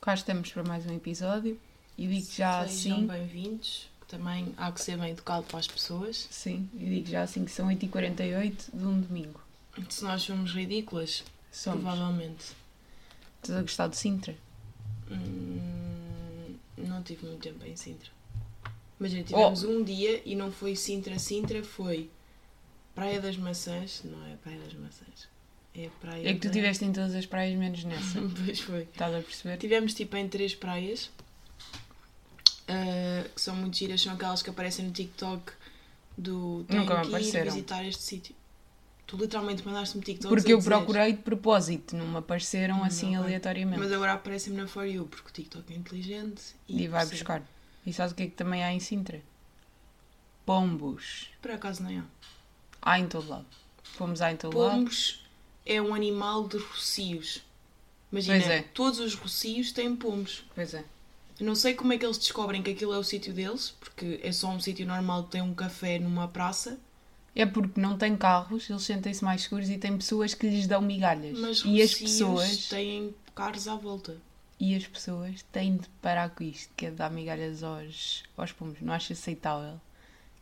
Cá estamos para mais um episódio e digo já Sejam assim. bem-vindos. Também há que ser bem educado para as pessoas. Sim, e digo já assim que são 8h48 de um domingo. Se nós somos ridículas, Somos. provavelmente. Estás a gostar de Sintra? Hum, não tive muito tempo em Sintra. Imagina, Oh. tivemos um dia e não foi Sintra-Sintra, foi Praia das Maçãs. Não é Praia das Maçãs. É Praia É que tu da- estiveste em todas as praias menos nessa. pois foi. Estás a perceber? Tivemos tipo em três praias ah, que são muito giras, são aquelas que aparecem no TikTok do tenho Nunca me apareceram. visitar este sítio. Tu literalmente mandaste-me TikTok. Porque eu procurei de propósito, não me apareceram Não, assim ok. aleatoriamente. Mas agora aparece-me na For You, porque o TikTok é inteligente e, E vai percebe. buscar. E sabes o que é que também há em Sintra? Pombos. Por acaso nem há. Há em todo lado. Fomos há em todo lado. Pombos é um animal de rocios. Imagina, é. todos os rocios têm pombos. Pois é. Eu não sei como é que eles descobrem que aquilo é o sítio deles, porque é só um sítio normal que tem um café numa praça. É porque não têm carros, eles sentem-se mais seguros e têm pessoas que lhes dão migalhas. Mas e as pessoas têm carros à volta. e as pessoas têm de parar com isto, que é dar migalhas aos, aos pombos. Não acho aceitável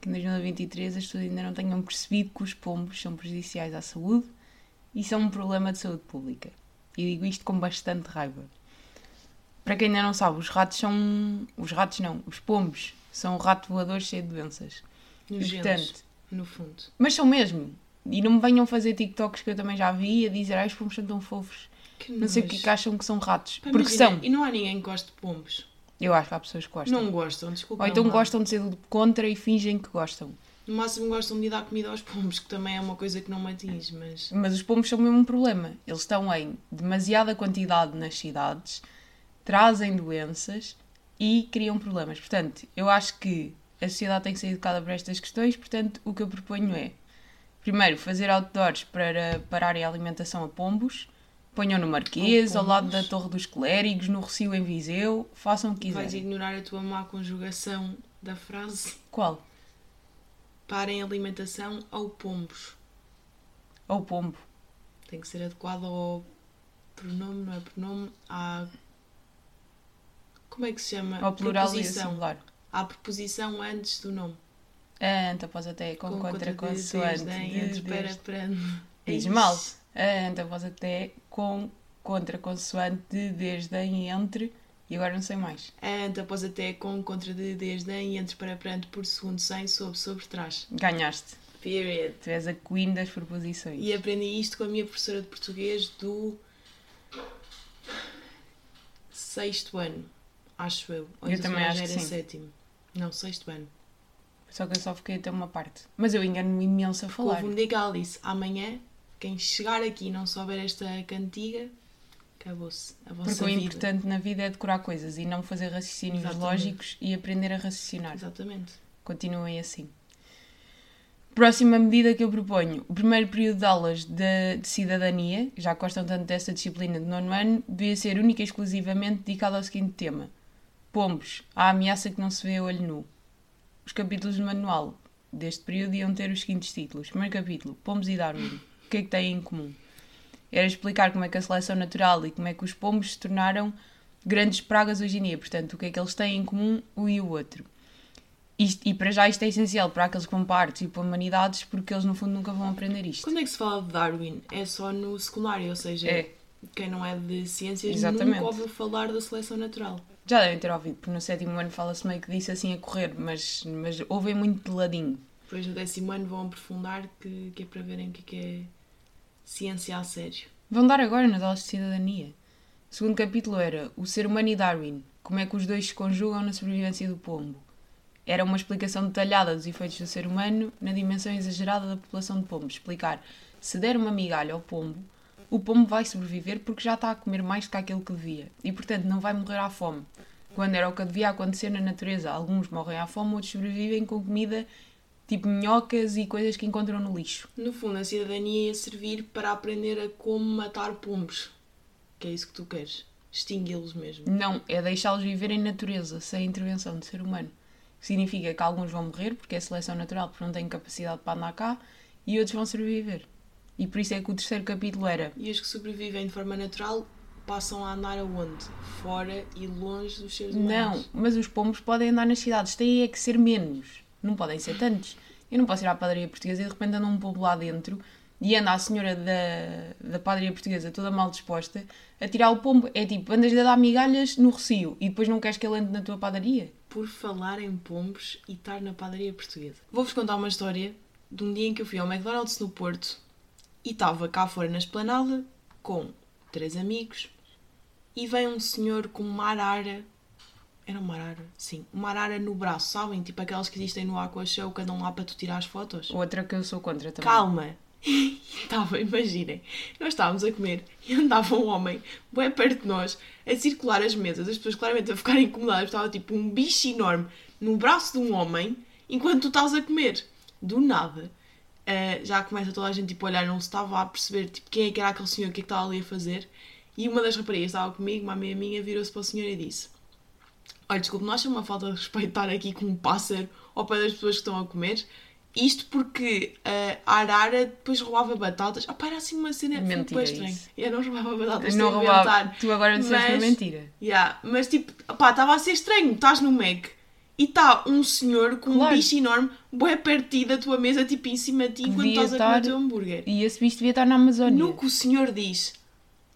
que em 2023 as pessoas ainda não tenham percebido que os pombos são prejudiciais à saúde e são um problema de saúde pública. E digo isto com bastante raiva. Para quem ainda não sabe, os ratos são. Os ratos não, os pombos são um rato voador cheio de doenças. E, portanto, no fundo. mas são mesmo. E não me venham fazer TikToks que eu também já vi a dizer ai, os pombos são tão fofos. Que Não sei o que, que acham que são ratos. Pá, Porque imagina, são. E não há ninguém que goste de pombos. Eu acho que há pessoas que gostam. Não gostam, desculpa. Ou então não gostam de ser contra e fingem que gostam. No máximo gostam de dar comida aos pombos, que também é uma coisa que não me atinge, mas. Mas os pombos são mesmo um problema. Eles estão em demasiada quantidade nas cidades, trazem doenças e criam problemas. Portanto, eu acho que a sociedade tem que ser educada para estas questões. Portanto, o que eu proponho é, primeiro, fazer outdoors para pararem a alimentação a pombos. Ponham no Marquês, Ao lado da Torre dos Clérigos, no Recio em Viseu, façam o que Vais quiserem. ignorar a tua má conjugação da frase. Qual? Parem alimentação ao pombos. Ou pombo. Tem que ser adequado ao pronome, não é pronome, à. Como é que se chama? Ao plural e ao Preposição. singular. À preposição antes do nome. Anta pós até com, contra, contra, de, consoante. entre, para, desde. para. Diz É mal. anta pós até com contra consoante de desde em entre e agora não sei mais. Ante, após até, com, contra, de, desde, em, entre, para, perante, por, segundo, sem, sob, sobre, trás. Ganhaste. Period. Tu és a queen das proposições. E aprendi isto com a minha professora de português do sexto ano, acho eu. Ou Eu então também acho que era sim. sétimo. Não, sexto ano. Só que eu só fiquei até uma parte. Mas eu engano-me imenso a falar. Houve um ela disse: amanhã, quem chegar aqui e não souber esta cantiga, acabou-se. Vossa Porque o vida. importante na vida é decorar coisas e não fazer raciocínios Exatamente. lógicos e aprender a raciocinar. Exatamente. Continuem assim. Próxima medida que eu proponho: o primeiro período de aulas de, de cidadania, já gostam tanto desta disciplina de nono ano, devia ser única e exclusivamente dedicado ao seguinte tema: Pombos, a ameaça que não se vê a olho nu. Os capítulos do manual deste período iam ter os seguintes títulos: Primeiro capítulo: Pombos e Darwin. O que é que têm em comum? Era explicar como é que a seleção natural e como é que os pombos se tornaram grandes pragas hoje em dia. Portanto, o que é que eles têm em comum, um e o outro. Isto- e para já isto é essencial para aqueles que vão para artes e para humanidades, porque eles no fundo nunca vão aprender isto. Quando é que se fala de Darwin? É só no secundário, ou seja, É. quem não é de ciências Exatamente. nunca ouviu falar da seleção natural. Já devem ter ouvido, porque no sétimo ano fala-se meio que disso assim a correr, mas, mas ouvem muito de ladinho. Depois no décimo ano vão aprofundar que, que é para verem o que é, que é ciência a sério. Vão dar agora nas aulas de cidadania. O segundo capítulo era o ser humano e Darwin, como é que os dois se conjugam na sobrevivência do pombo. Era uma explicação detalhada dos efeitos do ser humano na dimensão exagerada da população de pombos. Explicar, se der uma migalha ao pombo, o pombo vai sobreviver porque já está a comer mais do que aquilo que devia e, portanto, não vai morrer à fome. Quando era o que devia acontecer na natureza, alguns morrem à fome, outros sobrevivem com comida tipo minhocas e coisas que encontram no lixo. No fundo, a cidadania ia servir para aprender a como matar pombos. Que é isso que tu queres. Extingui-los mesmo. Não, é deixá-los viver em natureza, sem intervenção de ser humano. Significa que alguns vão morrer, porque é seleção natural, porque não têm capacidade para andar cá, e outros vão sobreviver. E por isso é que o terceiro capítulo era E os que sobrevivem de forma natural passam a andar aonde? Fora e longe dos seres Não, humanos. mas os pombos podem andar nas cidades, têm é que ser menos, não podem ser tantos. Eu não posso ir à padaria portuguesa e de repente anda um pombo lá dentro e anda a senhora da, da padaria portuguesa toda mal disposta a tirar o pombo. É tipo, andas a dar migalhas no recio e depois não queres que ele ande na tua padaria. Por falar em pombos e estar na padaria portuguesa. Vou-vos contar uma história de um dia em que eu fui ao McDonald's no Porto e estava cá fora na esplanada com três amigos e vem um senhor com uma arara. Era uma arara? Sim, uma arara no braço, sabem? Tipo aquelas que existem no Aqua Show, que andam lá para tu tirar as fotos. Outra que eu sou contra também. Calma! Estava, imaginem, nós estávamos a comer e andava um homem bem perto de nós a circular as mesas, as pessoas claramente a ficarem incomodadas, estava tipo um bicho enorme no braço de um homem enquanto tu estás a comer. Do nada, eh, já começa toda a gente tipo, a olhar, não se estava a perceber tipo, quem é que era aquele senhor, o que é que estava ali a fazer. E uma das raparigas estava comigo, uma amiga minha, virou-se para o senhor e disse: Olha, desculpe, não acha uma falta de respeito estar aqui com um pássaro ao pé das pessoas que estão a comer? Isto porque eh, a arara depois roubava batatas. Ah, pá, era assim uma cena Mentira estranha. Eu não roubava batatas, não roubava. inventar. Tu agora disseste uma Mas- mentira. Yeah, mas tipo, pá, estava a ser estranho. Estás no Mac e está um senhor com um Claro. bicho enorme, bué ti da tua mesa, tipo em cima de ti, enquanto estás a comer o teu hambúrguer. E esse bicho devia estar na Amazónia. No que o senhor diz,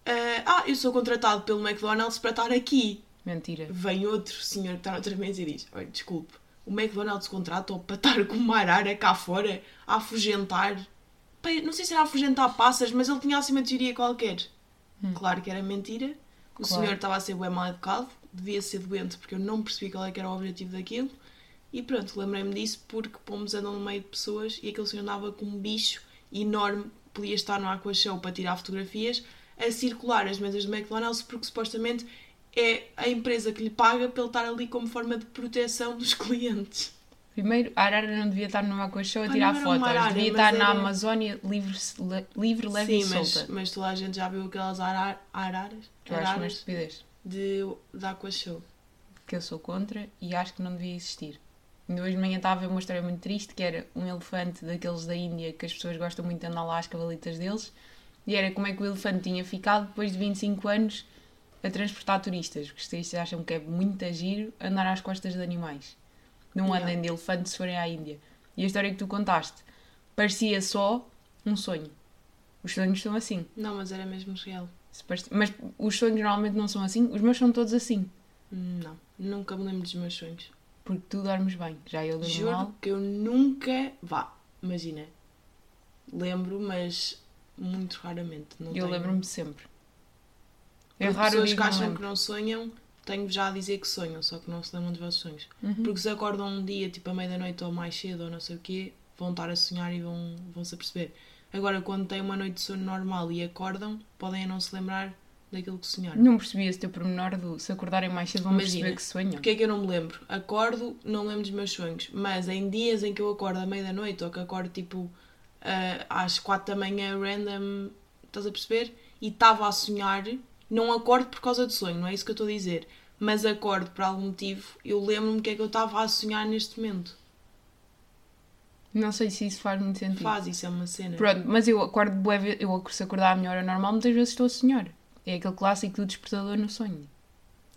ah, ah, eu sou contratado pelo McDonald's para estar aqui. Mentira. Vem outro senhor que está noutra mesa e diz: Olha, desculpe, o McDonald's contrata para estar com uma arara cá fora a afugentar. Não sei se era a afugentar passas, mas ele tinha assim uma teoria qualquer. Claro que era mentira. O Hum. Claro. senhor estava a ser bem mal educado, devia ser doente porque eu não percebi qual é que era o objetivo daquilo. E pronto, lembrei-me disso porque pomos andam no meio de pessoas e aquele senhor andava com um bicho enorme, podia estar no Aqua Show para tirar fotografias, a circular as mesas do McDonald's porque supostamente é a empresa que lhe paga para ele estar ali como forma de proteção dos clientes. Primeiro, a arara não devia estar Aqua Show a Pá, tirar uma fotos. arara, devia estar na era- Amazónia livre, livre leve Sim, e mas, solta. mas toda a gente já viu aquelas ara- araras, Tu achas uma araras estupidez. de, de Aqua Show. Que eu sou contra e acho que não devia existir. Ainda hoje de manhã estava a ver uma história muito triste que era um elefante daqueles da Índia que as pessoas gostam muito de andar lá às cavalitas deles. E era como é que o elefante tinha ficado depois de 25 anos a transportar turistas. Porque os turistas acham que é muito giro andar às costas de animais. Não Yeah. andem de elefante se forem à Índia. E a história que tu contaste parecia só um sonho. Os sonhos são assim. Não, mas era mesmo real. Mas os sonhos normalmente não são assim. Os meus são todos assim. Não, nunca me lembro dos meus sonhos. Porque tu dormes bem. Já eu durmo mal. Juro que eu nunca. Vá, imagina. Lembro, mas muito raramente. Não Eu lembro-me sempre. É Porque raro pessoas que não acham lembro. que não sonham, tenho já a dizer que sonham, só que não se lembram dos vossos sonhos. Uhum. Porque se acordam um dia, tipo à meia-noite ou mais cedo, ou não sei o quê, vão estar a sonhar e vão, vão se aperceber. Agora, quando têm uma noite de sono normal e acordam, podem não se lembrar daquilo que sonharam. Não percebi esse teu pormenor do se acordarem mais cedo vão Imagina, perceber que sonham. Porque é que eu não me lembro? Acordo, não lembro dos meus sonhos. Mas em dias em que eu acordo à meia da noite ou que acordo tipo ah, às quatro da manhã random, estás a perceber? E estava a sonhar, não acordo por causa do sonho, não é isso que eu estou a dizer. Mas acordo por algum motivo, eu lembro-me que é que eu estava a sonhar neste momento. Não sei se isso faz muito sentido. Faz, isso é uma cena. Pronto, mas eu acordo eu se acordar à minha hora normal, muitas vezes estou a sonhar. É aquele clássico do despertador no sonho.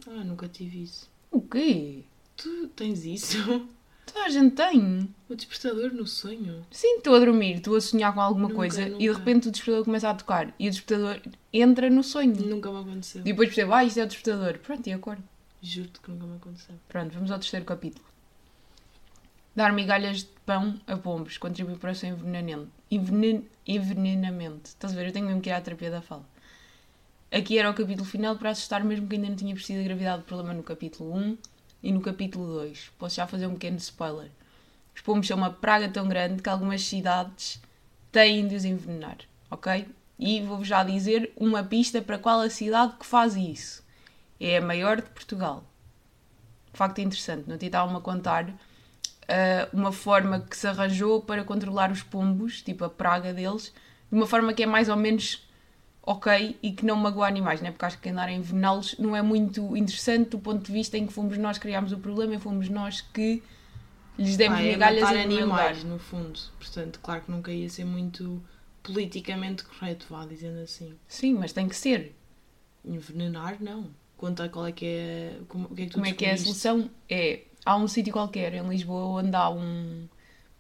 Ah, nunca tive isso. O quê? Tu tens isso? Toda a gente tem. O despertador no sonho? Sim, estou a dormir, estou a sonhar com alguma Nunca, coisa e de nunca. repente o despertador começa a tocar e o despertador entra no sonho. Nunca me aconteceu. E depois percebo, ah, isto é o despertador. Pronto, e acordo. Juro-te que nunca me aconteceu. Pronto, vamos ao terceiro capítulo. Dar migalhas de pão a pombos contribui para o seu envenenamento. Envenen... Envenenamento. Estás a ver? Eu tenho mesmo que ir à terapia da fala. Aqui era o capítulo final para assustar mesmo que ainda não tinha percebido a gravidade do problema no capítulo 1 e no capítulo 2. Posso já fazer um pequeno spoiler. Os pombos são uma praga tão grande que algumas cidades têm de os envenenar, ok? E vou-vos já dizer uma pista para qual a cidade que faz isso. É a maior de Portugal. Facto interessante, não te estava-me a contar ah, uma forma que se arranjou para controlar os pombos, tipo a praga deles, de uma forma que é mais ou menos ok e que não magoa animais, né? porque acho que andar a envenená-los não é muito interessante do ponto de vista em que fomos nós que criámos o problema e fomos nós que lhes demos Ah, é migalhas lugar. animais, no fundo. Portanto, claro que nunca ia ser muito politicamente correto, vá dizendo assim. Sim, mas tem que ser. Envenenar, não. Conta qual é que é. Como, o que é que tu Como é que é a solução? É, há um sítio qualquer em Lisboa onde há um,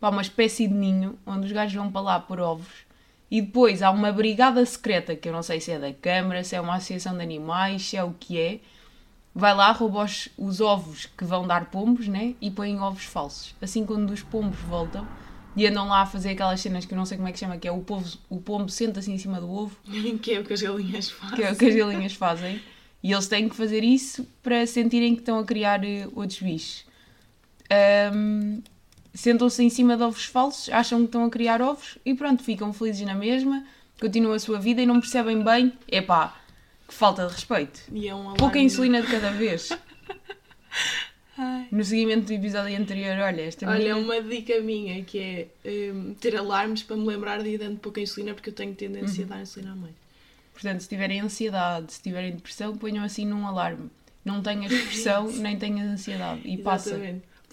pá, uma espécie de ninho onde os gajos vão para lá por ovos e depois há uma brigada secreta que eu não sei se é da Câmara, se é uma associação de animais, se é o que é. Vai lá, rouba os, os ovos que vão dar pombos, né? E põem ovos falsos. Assim, quando os pombos voltam e andam lá a fazer aquelas cenas que eu não sei como é que chama, que é o, povo, o pombo senta-se em cima do ovo que é o que as galinhas fazem. que é o que as galinhas fazem. E eles têm que fazer isso para sentirem que estão a criar eh, outros bichos. Ahm, Sentam-se em cima de ovos falsos, acham que estão a criar ovos e pronto, ficam felizes na mesma, continuam a sua vida e não percebem bem. Epá, que falta de respeito. E é um Pouca insulina de cada vez. Ai. No seguimento do episódio anterior, olha, esta Olha, menina... uma dica minha que é hum, ter alarmes para me lembrar de ir dando pouca insulina porque eu tenho tendência Uhum. a dar insulina à mãe. Portanto, se tiverem ansiedade, se tiverem depressão, ponham assim num alarme. Não tenhas depressão, nem tenhas ansiedade. E passa.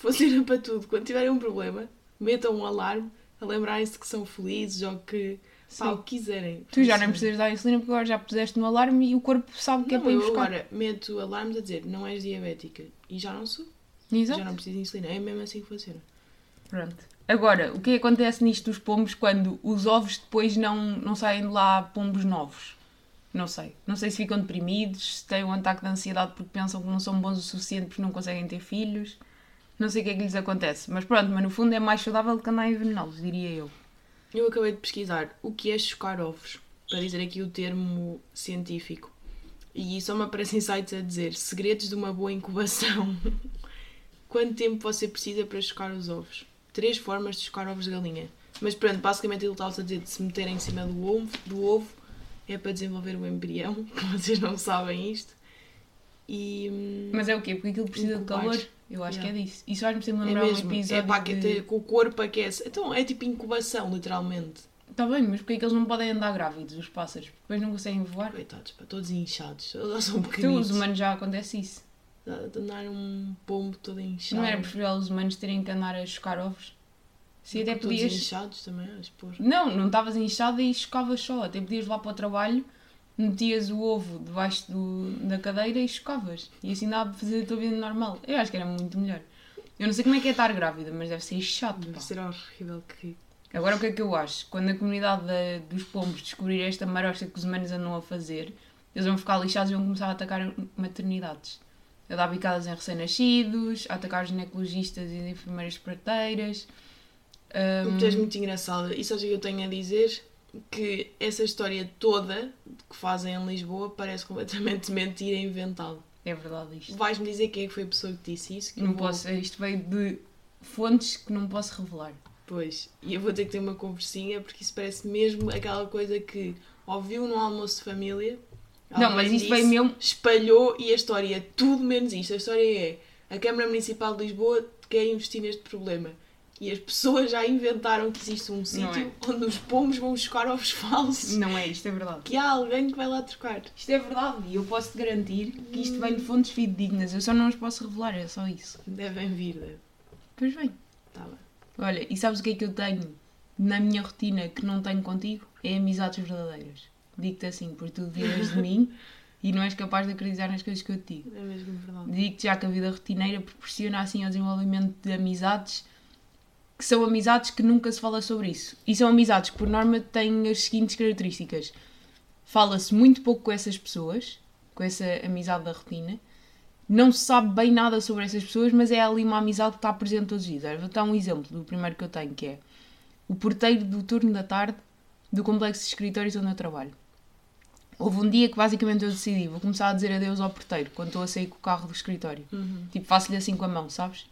Funciona para tudo. Quando tiverem um problema, metam um alarme a lembrarem-se que são felizes ou que pá, Sim. o que quiserem. Tu já nem Funciona. precisas dar insulina porque agora já puseste no alarme e o corpo sabe que é Não, para ir buscar. agora meto alarmes a dizer não és diabética e já não sou. Exato. Já não preciso de insulina. É mesmo assim que funciona. Pronto. Agora, o que é que acontece nisto dos pombos quando os ovos depois não, não saem de lá pombos novos? Não sei. Não sei se ficam deprimidos, se têm um ataque de ansiedade porque pensam que não são bons o suficiente porque não conseguem ter filhos. Não sei o que é que lhes acontece. Mas pronto, mas no fundo é mais saudável que andar a envenená-los, diria eu. Eu acabei de pesquisar o que é chocar ovos, para dizer aqui o termo científico. E só me aparecem sites a dizer segredos de uma boa incubação. Quanto tempo você precisa para chocar os ovos? Três formas de chocar ovos de galinha. Mas pronto, basicamente ele estava a dizer de se meterem em cima do ovo, do ovo é para desenvolver o embrião, vocês não sabem isto. E Mas é o quê? Porque aquilo precisa de calor? Eu acho Yeah. que é disso. Isso faz-me sempre é lembrar um mesmo, episódio é pá, que de... o corpo aquece. Então é tipo incubação, literalmente. Está bem, mas porque é que eles não podem andar grávidos, os pássaros? Porque depois não conseguem voar? Coitados, pá, todos inchados. Eles são Então, pequeninos. os humanos já acontece isso. De andar um pombo todo inchado. Não era preferível os humanos terem que andar a chocar ovos? Se até podias. inchados também, a expor. Não, não estavas inchada e chocavas só. Até podias lá para o trabalho, metias o ovo debaixo do- da cadeira e chocavas. E assim dava para fazer a tua vida normal. Eu acho que era muito melhor. Eu não sei como é que é estar grávida, mas deve ser chato. Deve pá. ser horrível que. Agora o que é que eu acho? Quando a comunidade da- dos pombos descobrir esta marosta que os humanos andam a fazer, eles vão ficar lixados e vão começar a atacar maternidades. A dar bicadas em recém-nascidos, a atacar ginecologistas e as enfermeiras parteiras. Ahm, Tu és muito engraçada. E só o que eu tenho a dizer que essa história toda que fazem em Lisboa parece completamente mentira e inventado. é verdade isto. Vais-me dizer quem é que foi a pessoa que disse isso? Que Não vou- posso, isto veio de fontes que não posso revelar. Pois, e eu vou ter que ter uma conversinha porque isso parece mesmo aquela coisa que ouviu no almoço de família. Não, mas disse, veio mesmo. espalhou e a história é tudo menos isto. A história é a Câmara Municipal de Lisboa quer investir neste problema. E as pessoas já inventaram que existe um sítio onde os pombos vão chocar ovos falsos. Não é isto, é verdade. Que há alguém que vai lá trocar. Isto é verdade e eu posso te garantir que isto vem de fontes fidedignas. Eu só não os posso revelar, é só isso. Devem vir, deve. Pois bem. Tá bem. Olha, e sabes o que é que eu tenho na minha rotina que não tenho contigo? É amizades verdadeiras. Digo-te assim, porque tu duvidas de mim e não és capaz de acreditar nas coisas que eu te digo. É mesmo verdade. Digo-te já que a vida rotineira proporciona assim o desenvolvimento de amizades que são amizades que nunca se fala sobre isso. E são amizades que, por norma, têm as seguintes características. Fala-se muito pouco com essas pessoas, com essa amizade da rotina. Não se sabe bem nada sobre essas pessoas, mas é ali uma amizade que está presente todos os dias. Vou dar um exemplo do primeiro que eu tenho, que é o porteiro do turno da tarde do complexo de escritórios onde eu trabalho. Houve um dia que basicamente eu decidi, vou começar a dizer adeus ao porteiro quando estou a sair com o carro do escritório. Uhum. Tipo, faço-lhe assim com a mão, sabes?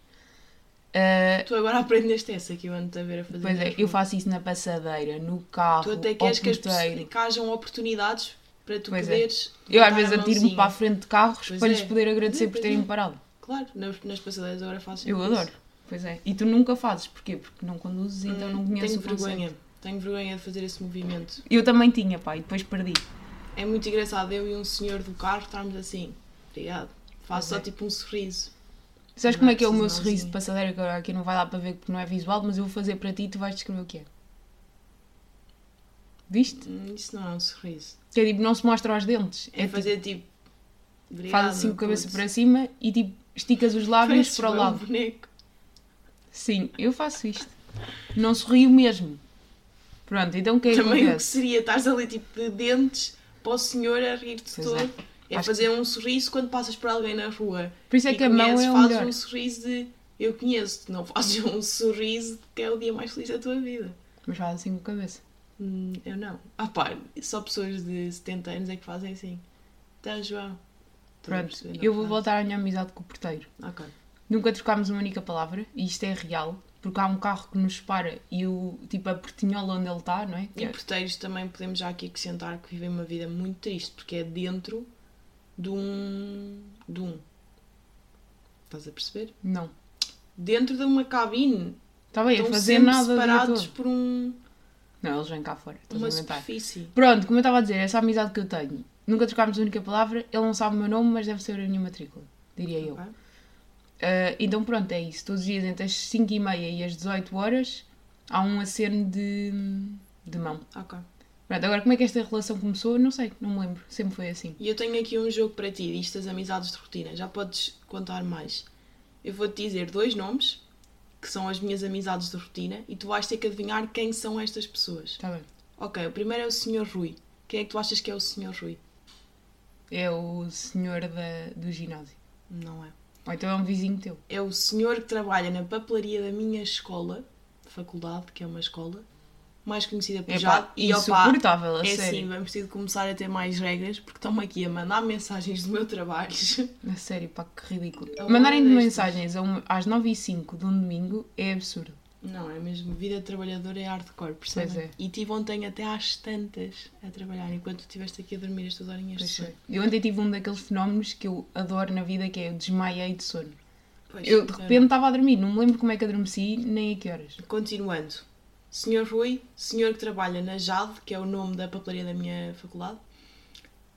Ah, Tu agora aprendeste essa que eu ando a ver a fazer. pois é, eu faço isso na passadeira, no carro, Tu até queres que, as que hajam oportunidades para tu Pois é. poderes. Eu às vezes atiro-me para a frente de carros Pois para é. lhes poder agradecer Pois por é, terem é. parado. Claro, nas, nas passadeiras agora faço Eu adoro. Pois é. E tu nunca fazes. Porquê? Porque não conduzes, então Hum, não conheces Tenho o conceito. vergonha. Tenho vergonha de fazer esse movimento. Eu também tinha, pá, e depois perdi. É muito engraçado eu e um senhor do carro estarmos assim. Obrigado. Faço Pois só é. tipo um sorriso. Sabes como é que é o meu sorriso de passadeira, que agora aqui não vai dar para ver porque não é visual, mas eu vou fazer para ti e tu vais descrever o que é. Viste? Hum, Isso não é um sorriso. Que é tipo, não se mostra aos dentes. É, É tipo, fazer tipo. Faz assim com a cabeça para cima e tipo esticas os lábios Pareces para o lado. boneco. Sim, eu faço isto. Não sorrio mesmo. Pronto, então o que é que Também o que seria, estás ali tipo de dentes para o senhor a rir-te Pois todo. é. É, Acho fazer um sorriso quando passas por alguém na rua. Por isso é e que a mão é o fazes melhor. um sorriso de eu conheço-te, não fazes um sorriso que é o dia mais feliz da tua vida. Mas faz assim com a cabeça. Hum, eu não. Ah pá, só pessoas de 70 anos é que fazem assim. Então, João. Pronto, eu vou voltar à minha amizade com o porteiro. Ok. Nunca trocámos uma única palavra, e isto é real, porque há um carro que nos para e o tipo a portinhola onde ele está, não é? Que E é- porteiros também podemos já aqui acrescentar que vivem uma vida muito triste, porque é dentro de um. de um. Estás a perceber? Não. Dentro de uma cabine. Está bem, a fazer nada separados por um, Não, eles vêm cá fora. A uma superfície. Pronto, como eu estava a dizer, essa amizade que eu tenho. Nunca trocámos uma única palavra, ele não sabe o meu nome, mas deve saber a minha matrícula, diria eu. Ok? Ah, então pronto, é isso. Todos os dias entre as 5 e meia e as 18 horas há um aceno de, de mão. Ok. Pronto, agora como é que esta relação começou? Não sei, não me lembro. Sempre foi assim. E eu tenho aqui um jogo para ti, disto das amizades de rotina. Já podes contar mais. Eu vou-te dizer dois nomes, que são as minhas amizades de rotina, e tu vais ter que adivinhar quem são estas pessoas. Está bem. Ok, o primeiro é o Sr. Rui. Quem é que tu achas que é o Sr. Rui? É o senhor da, do ginásio. Não é. Ou então é um vizinho teu. É o senhor que trabalha na papelaria da minha escola, faculdade, que é uma escola, mais conhecida por já. E insuportável, a é sério. assim, vamos ter de começar a ter mais regras, porque estão-me aqui a mandar mensagens do meu trabalho. A sério, pá, que ridículo. É uma Mandarem-te destas. mensagens às 9 e 05 de um domingo é absurdo. Não, é mesmo, vida de trabalhador é hardcore, percebem? Pois é. E tive ontem até às tantas a trabalhar, enquanto tu estiveste aqui a dormir estas horinhas de Pois sono. é. Eu ontem tive um daqueles fenómenos que eu adoro na vida, que é eu desmaiei de sono. Pois, Eu de não. repente estava a dormir, não me lembro como é que adormeci, nem a que horas. Continuando. Senhor Rui, senhor que trabalha na JAD, que é o nome da papelaria da minha faculdade,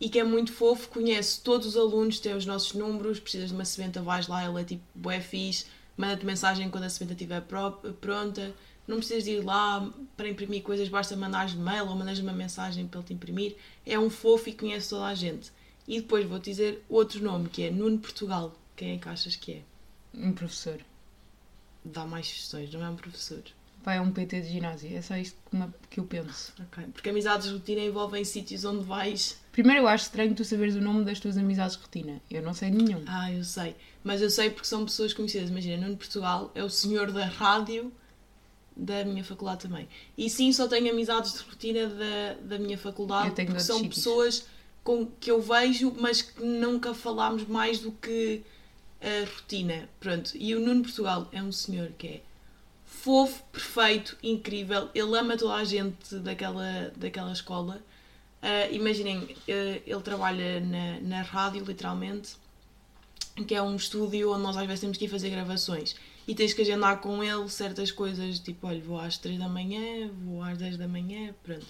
e que é muito fofo, conhece todos os alunos, tem os nossos números, precisas de uma sementa, vais lá, ele é tipo bué fixe, manda-te mensagem quando a sementa estiver pronta, não precisas de ir lá para imprimir coisas, basta mandares mail ou mandas uma mensagem para ele te imprimir. É um fofo e conhece toda a gente. E depois vou-te dizer outro nome, que é Nuno Portugal. Quem é que achas que é? Um professor. Dá mais sugestões, não é um professor. Vai é um PT de ginásio, é só isto que eu penso. Ok, Porque amizades de rotina envolvem sítios onde vais. Primeiro eu acho estranho tu saberes o nome das tuas amizades de rotina. Eu não sei nenhum. Ah, eu sei. Mas eu sei porque são pessoas conhecidas. Imagina, Nuno Portugal é o senhor da rádio da minha faculdade também. E sim, só tenho amizades de rotina da, da minha faculdade. Eu tenho porque são sítios. pessoas com, que eu vejo, mas que nunca falámos mais do que a rotina. Pronto. E o Nuno Portugal é um senhor que é fofo, perfeito, incrível. Ele ama toda a gente daquela, daquela escola. Ah, imaginem, eh, ele trabalha na, na rádio, literalmente, que é um estúdio onde nós às vezes temos que ir fazer gravações. E tens que agendar com ele certas coisas, tipo, olha, vou às 3 da manhã, vou às 10 da manhã, pronto.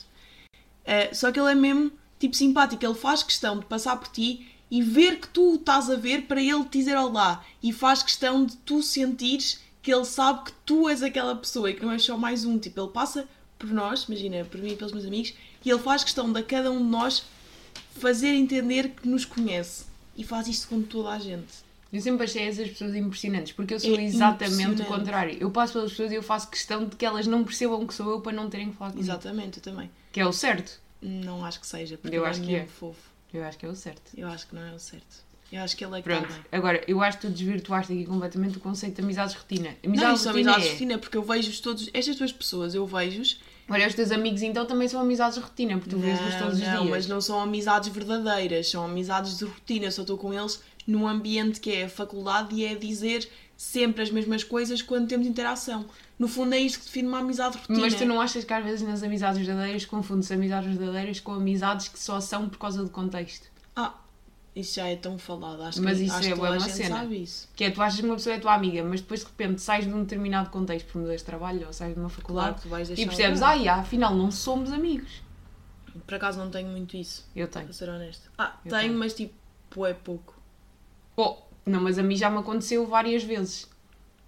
Ah, só que ele é mesmo, tipo, simpático. Ele faz questão de passar por ti e ver que tu o estás a ver para ele te dizer olá. E faz questão de tu sentires que ele sabe que tu és aquela pessoa e que não és só mais um. Tipo, ele passa por nós, imagina, por mim e pelos meus amigos, e ele faz questão de a cada um de nós fazer entender que nos conhece. E faz isto com toda a gente. Eu sempre achei essas pessoas impressionantes, porque eu sou É exatamente o contrário. Eu passo pelas pessoas e eu faço questão de que elas não percebam que sou eu para não terem que falar comigo. Exatamente, eu também. Que é o certo. Não acho que seja, porque Eu ele acho que é. fofo. Eu acho que é o certo. Eu acho que não é o certo. Eu acho que ele é que Pronto, está bem. agora, eu acho que tu desvirtuaste aqui completamente o conceito de amizades de rotina. Não, Amizades são rotina amizades de é... rotina, porque eu vejo todos. Estas duas pessoas, eu vejo. Olha, os teus amigos então também são amizades de rotina, porque tu vês-los todos os não, dias. mas não são amizades verdadeiras, são amizades de rotina. Eu só estou com eles num ambiente que é a faculdade e é dizer sempre as mesmas coisas quando temos interação. No fundo é isto que define uma amizade de rotina. Mas tu não achas que às vezes nas amizades verdadeiras confunde-se amizades verdadeiras com amizades que só são por causa do contexto? Ah, isso já é tão falado. Acho Mas que, isso acho é toda a gente cena. sabe isso. Que é, tu achas que uma pessoa é tua amiga, mas depois de repente sais de um determinado contexto, por mudas de trabalho ou sais de uma Claro faculdade, tu deixar. e percebes, ah, afinal não somos amigos. Por acaso não tenho muito isso, Eu tenho. para ser honesto. Ah, tenho, tenho. mas tipo, é pouco. Oh, não, mas a mim já me aconteceu várias vezes.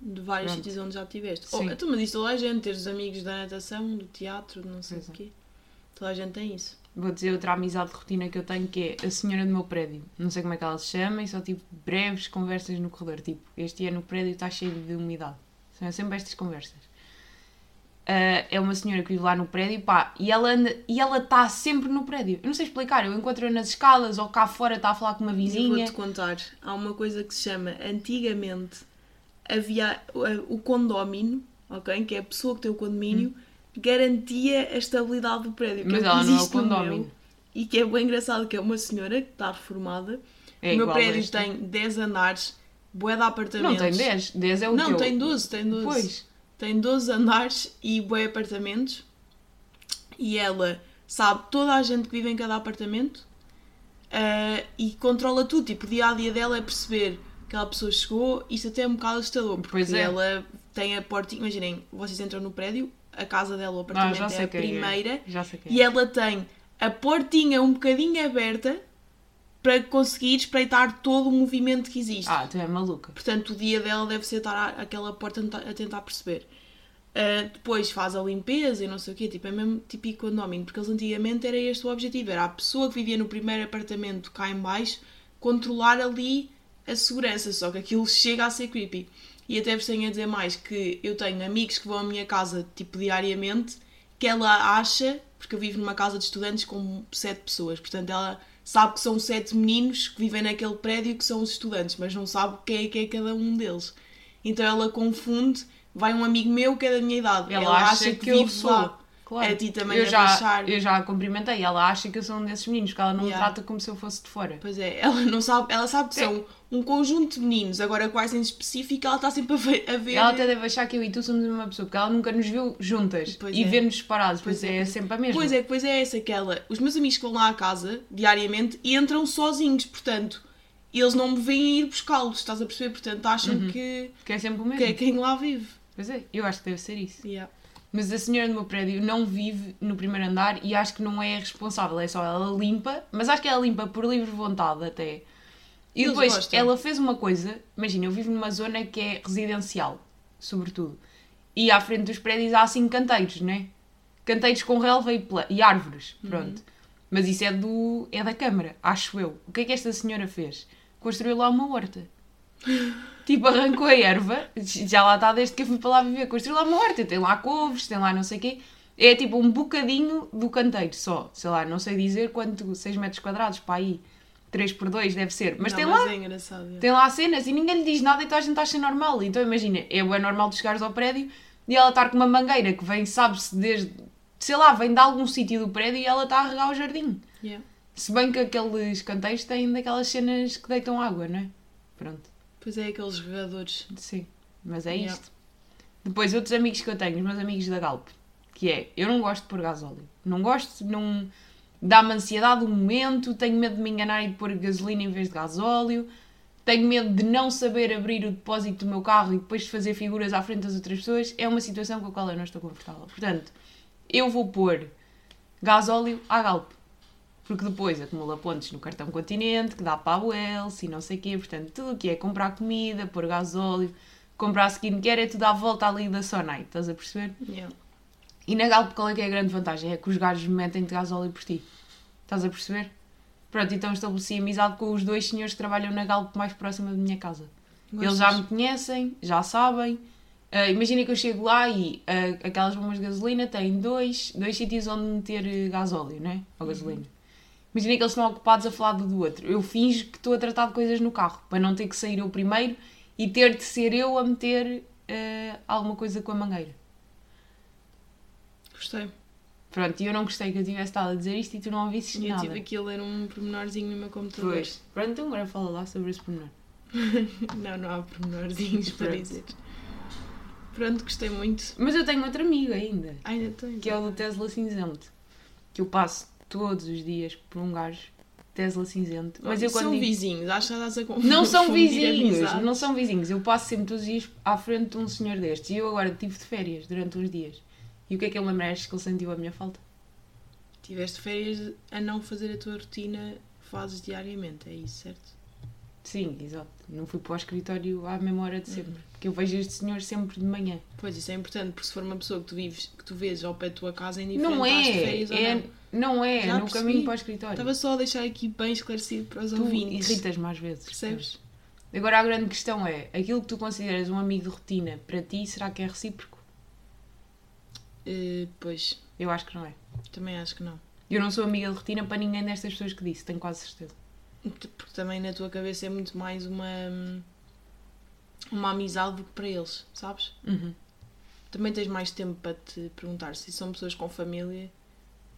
De vários Pronto. sítios onde já estiveste. Oh, então, mas isto toda a gente, teres amigos da natação, do teatro, de não sei o é. quê. Toda a gente tem isso. Vou dizer outra amizade de rotina que eu tenho que é a senhora do meu prédio. Não sei como é que ela se chama e só tipo breves conversas no corredor. Tipo, este ano o prédio está cheio de umidade. São sempre estas conversas. Ah, é uma senhora que vive lá no prédio pá, e ela anda, e ela está sempre no prédio. Eu não sei explicar, eu encontro-a nas escadas ou cá fora está a falar com uma Eu vizinha. vou-te contar. Há uma coisa que se chama, antigamente, havia uh, o condómino, ok? Que é a pessoa que tem o condomínio, garantia a estabilidade do prédio. Mas é o ela não é o meu. E que é bem engraçado, que é uma senhora que está reformada. É o meu prédio esta. tem 10 andares, bué de apartamentos. Não tem 10, 10 é o Não, teu. tem 12, tem 12. Pois. Tem 12 andares e bué apartamentos. E ela sabe toda a gente que vive em cada apartamento ah, e controla tudo. Tipo, o dia a dia dela é perceber que aquela pessoa chegou. Isto até é um bocado assustador, porque Pois é. ela tem a portinha. Imaginem, vocês entram no prédio, a casa dela, o Ah, apartamento já é a quem primeira, é. E é. ela tem a portinha um bocadinho aberta para conseguir espreitar todo o movimento que existe. Ah, tu é maluca. Portanto, o dia dela deve ser estar àquela porta a tentar- a tentar perceber. Uh, depois faz a limpeza e não sei o quê, tipo, é mesmo típico condomínio, porque eles antigamente era este o objetivo, era a pessoa que vivia no primeiro apartamento cá em baixo controlar ali a segurança, só que aquilo chega a ser creepy. E até vos tenho a dizer mais que eu tenho amigos que vão à minha casa, tipo, diariamente, que ela acha, porque eu vivo numa casa de estudantes com sete pessoas, portanto ela sabe que são sete meninos que vivem naquele prédio que são os estudantes, mas não sabe quem é que é cada um deles. Então ela confunde, vai um amigo meu que é da minha idade, Ela, ela, acha, que, eu vive sou. lá. Claro. A ti também eu já, eu já a cumprimentei. Ela acha que eu sou um desses meninos, que ela não Yeah. me trata como se eu fosse de fora. Pois é, ela não sabe, ela sabe que É. são um conjunto de meninos, agora quais em específico ela está sempre a ver. A ver Ela até deve achar que eu e tu somos a mesma pessoa, porque ela nunca nos viu juntas Pois e é. vê-nos separados, Pois pois é, é, sempre a mesma. Pois é, pois é essa que ela. Os meus amigos que vão lá à casa diariamente entram sozinhos, portanto, eles não me veem ir buscá-los, estás a perceber? Portanto, acham Uhum. que, Que é sempre o mesmo. que é quem lá vive. Pois é, eu acho que deve ser isso. Yeah. Mas a senhora do meu prédio não vive no primeiro andar e acho que não é responsável, é só ela limpa, mas acho que ela limpa por livre vontade até. E Eles depois gostam. ela fez uma coisa, imagina, eu vivo numa zona que é residencial, sobretudo. E à frente dos prédios há assim canteiros, não é? Canteiros com relva e, e árvores, pronto. Mas isso é, do, é da Câmara, acho eu. O que é que esta senhora fez? Construiu lá uma horta. Tipo, arrancou a erva, já lá está desde que eu fui para lá viver, construiu lá uma horta, tem lá couves, tem lá não sei o quê. É tipo um bocadinho do canteiro só, sei lá, não sei dizer quanto, 6 metros quadrados, para aí, 3 por 2 deve ser. Mas Não, tem mas lá, é yeah. tem lá cenas e ninguém lhe diz nada e toda a gente acha normal. Então imagina, é normal de chegares ao prédio e ela estar com uma mangueira que vem, sabe-se, desde, sei lá, vem de algum sítio do prédio e ela está a regar o jardim. Yeah. Se bem que aqueles canteiros têm daquelas cenas que deitam água, não é? Pronto. Pois é, aqueles regadores. Sim, mas é Yeah. isto. Depois, outros amigos que eu tenho, os meus amigos da Galp, que é, eu não gosto de pôr gasóleo. Não gosto, não... Dá-me ansiedade um momento, tenho medo de me enganar e de pôr gasolina em vez de gasóleo, tenho medo de não saber abrir o depósito do meu carro e depois de fazer figuras à frente das outras pessoas. É uma situação com a qual eu não estou confortável. Portanto, eu vou pôr gasóleo à Galp. Porque depois acumula pontos no cartão Continente, que dá para a Wells e não sei o quê. Portanto, tudo o que é comprar comida, pôr gasóleo, comprar skincare, é tudo à volta ali da Sonai. Estás a perceber? Yeah. E na Galp qual é que é a grande vantagem? É que os gajos metem de gasóleo por ti. Estás a perceber? Pronto, então estabeleci amizade com os dois senhores que trabalham na Galp mais próxima da minha casa. Eles já me conhecem, já sabem. Ah, imagina que eu chego lá e ah, aquelas bombas de gasolina têm dois, dois sítios onde meter eh, gasóleo, né? Ou gasolina. Imagina que eles estão ocupados a falar do do outro. Eu finjo que estou a tratar de coisas no carro, para não ter que sair eu primeiro e ter de ser eu a meter ah, alguma coisa com a mangueira. Gostei. Pronto, e eu não gostei que eu tivesse estado a dizer isto e tu não ouvisses E eu nada. tive aquilo a ler um pormenorzinho no meu computador. Pois. Pronto, então agora fala lá sobre esse pormenor. Não, não há pormenorzinhos para dizer. Pronto, gostei muito. Mas eu tenho outro amigo ainda. Ainda tenho. que é o do Tesla cinzento. Que eu passo todos os dias por um gajo Tesla cinzento. Mas eu quando São digo- vizinhos, acho que estás a confundir. Não são vizinhos, não são vizinhos. Eu passo sempre todos os dias à frente de um senhor destes. E eu agora estive de férias durante uns dias. E o que é que eu me lembrei? Acho que ele sentiu a minha falta. Tiveste férias a não fazer a tua rotina fazes diariamente, é isso, certo? Sim, exato. Não fui para o escritório à hora de sempre. Porque eu vejo este senhor sempre de manhã. Pois, isso é importante, porque se for uma pessoa que tu vives, que tu vês ao pé da tua casa, é indiferente Não é, férias ou é não. não é, Já no percebi. caminho para o escritório. Estava só a deixar aqui bem esclarecido para os Tu ouvintes. irritas-me às vezes. Percebes? Agora a grande questão é, aquilo que tu consideras um amigo de rotina, para ti, será que é recíproco? Eh, pois, Eu acho que não é. também acho que não. Eu não sou amiga de rotina para ninguém destas pessoas que disse, tenho quase certeza. Porque também na tua cabeça é muito mais uma, uma amizade do que para eles, sabes? Uhum. Também tens mais tempo para te perguntar se são pessoas com família.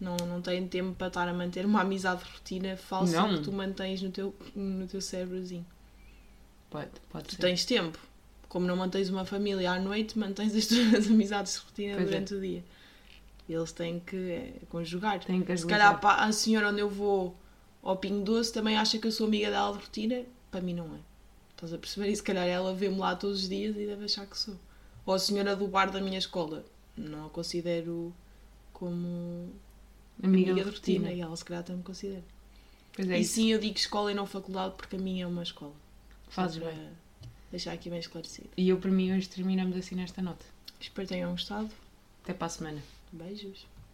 Não, não têm tempo para estar a manter uma amizade de rotina falsa Não. que tu mantens no teu, no teu cérebrozinho. Pode, pode Tu ser. tens tempo. Como não mantens uma família à noite, mantens as tuas amizades de rotina Pois é. durante o dia. Eles têm que eh, conjugar. Tenho que Se calhar a senhora onde eu vou ao Pingo Doce também acha que eu sou amiga dela de rotina. Para mim não é. Estás a perceber? E se calhar ela vê-me lá todos os dias e deve achar que sou. Ou a senhora do bar da minha escola. Não a considero como Amiga, amiga de rotina. rotina. E ela se calhar também me considera. Pois é e isso. sim, eu digo escola e não faculdade porque a minha é uma escola. Fazes para bem. Deixar aqui bem esclarecido. E eu, para mim, hoje terminamos assim nesta nota. Espero que tenham gostado. Até para a semana. Beijos.